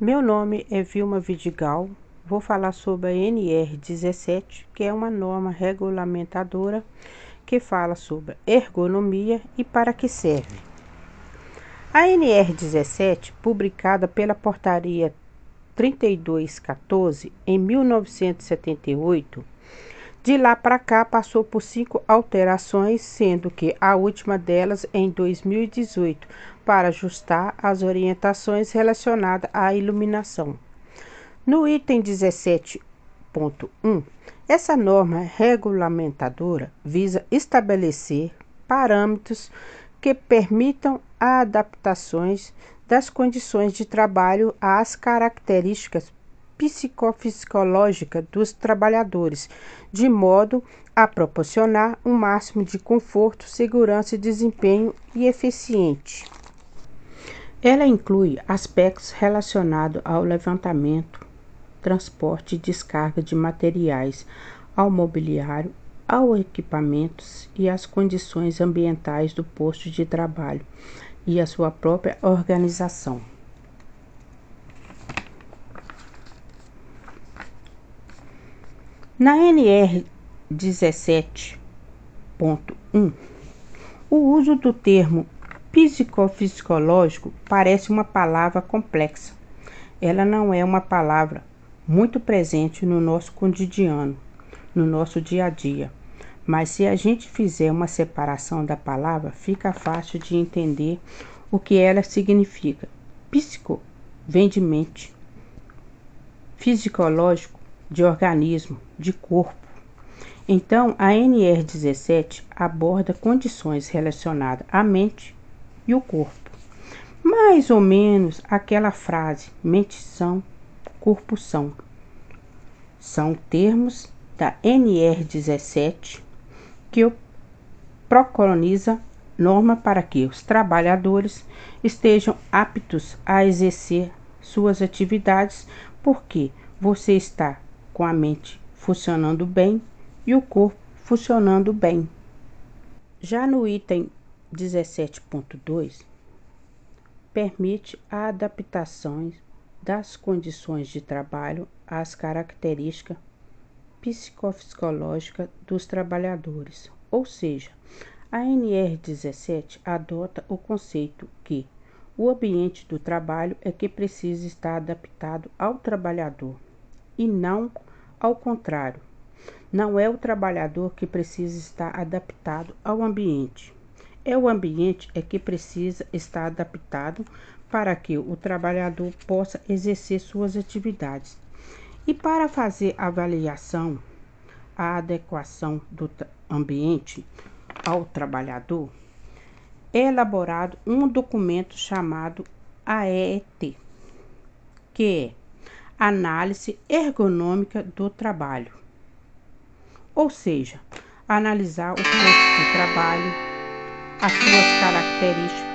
Meu nome é Vilma Vidigal. Vou falar sobre a NR17, que é uma norma regulamentadora que fala sobre ergonomia e para que serve. A NR17, publicada pela Portaria 3214 em 1978, de lá para cá passou por cinco alterações, sendo que a última delas em 2018, para ajustar as orientações relacionadas à iluminação. No item 17.1, essa norma regulamentadora visa estabelecer parâmetros que permitam adaptações das condições de trabalho às características psicofisiológica dos trabalhadores, de modo a proporcionar um máximo de conforto, segurança, desempenho e eficiente. Ela inclui aspectos relacionados ao levantamento, transporte e descarga de materiais, ao mobiliário, ao equipamentos e às condições ambientais do posto de trabalho e a sua própria organização. Na NR 17.1, o uso do termo psicofisiológico parece uma palavra complexa. Ela não é uma palavra muito presente no nosso cotidiano, no nosso dia a dia. Mas se a gente fizer uma separação da palavra, fica fácil de entender o que ela significa. Psico vem de mente, fisiológico de organismo, de corpo. Então, a NR17 aborda condições relacionadas à mente e o corpo. Mais ou menos aquela frase: mente são, corpo são. São termos da NR17 que proconiza norma para que os trabalhadores estejam aptos a exercer suas atividades, porque você está com a mente funcionando bem e o corpo funcionando bem. Já no item 17.2, permite a adaptação das condições de trabalho às características psicofisiológicas dos trabalhadores, ou seja, a NR17 adota o conceito que o ambiente do trabalho é que precisa estar adaptado ao trabalhador e não ao contrário. Não é o trabalhador que precisa estar adaptado ao ambiente. É o ambiente é que precisa estar adaptado para que o trabalhador possa exercer suas atividades. E para fazer avaliação, a adequação do ambiente ao trabalhador, é elaborado um documento chamado AET, que é análise ergonômica do trabalho. Ou seja, analisar o posto de trabalho, as suas características,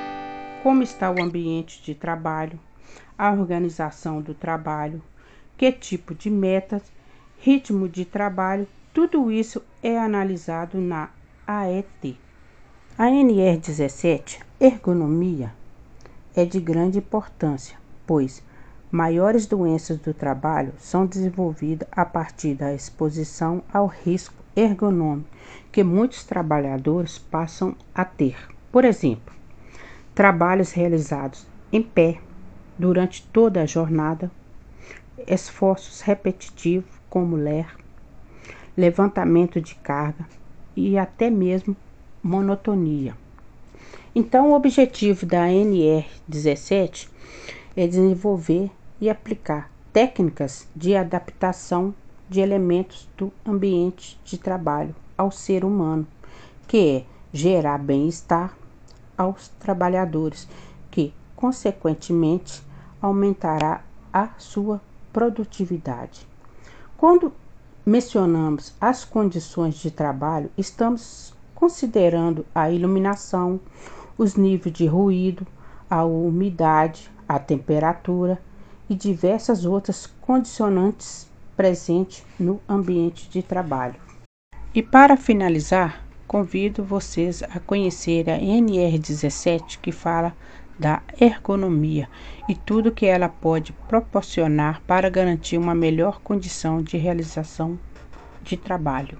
como está o ambiente de trabalho, a organização do trabalho, que tipo de metas, ritmo de trabalho, tudo isso é analisado na AET. A NR17, ergonomia, é de grande importância, pois Maiores doenças do trabalho são desenvolvidas a partir da exposição ao risco ergonômico que muitos trabalhadores passam a ter. Por exemplo, trabalhos realizados em pé durante toda a jornada, esforços repetitivos como ler, levantamento de carga e até mesmo monotonia. Então, o objetivo da NR 17 é desenvolver e aplicar técnicas de adaptação de elementos do ambiente de trabalho ao ser humano, que é gerar bem-estar aos trabalhadores, que consequentemente aumentará a sua produtividade. Quando mencionamos as condições de trabalho, estamos considerando a iluminação, os níveis de ruído, a umidade, a temperatura e diversas outras condicionantes presentes no ambiente de trabalho. E para finalizar, convido vocês a conhecer a NR17 que fala da ergonomia e tudo que ela pode proporcionar para garantir uma melhor condição de realização de trabalho.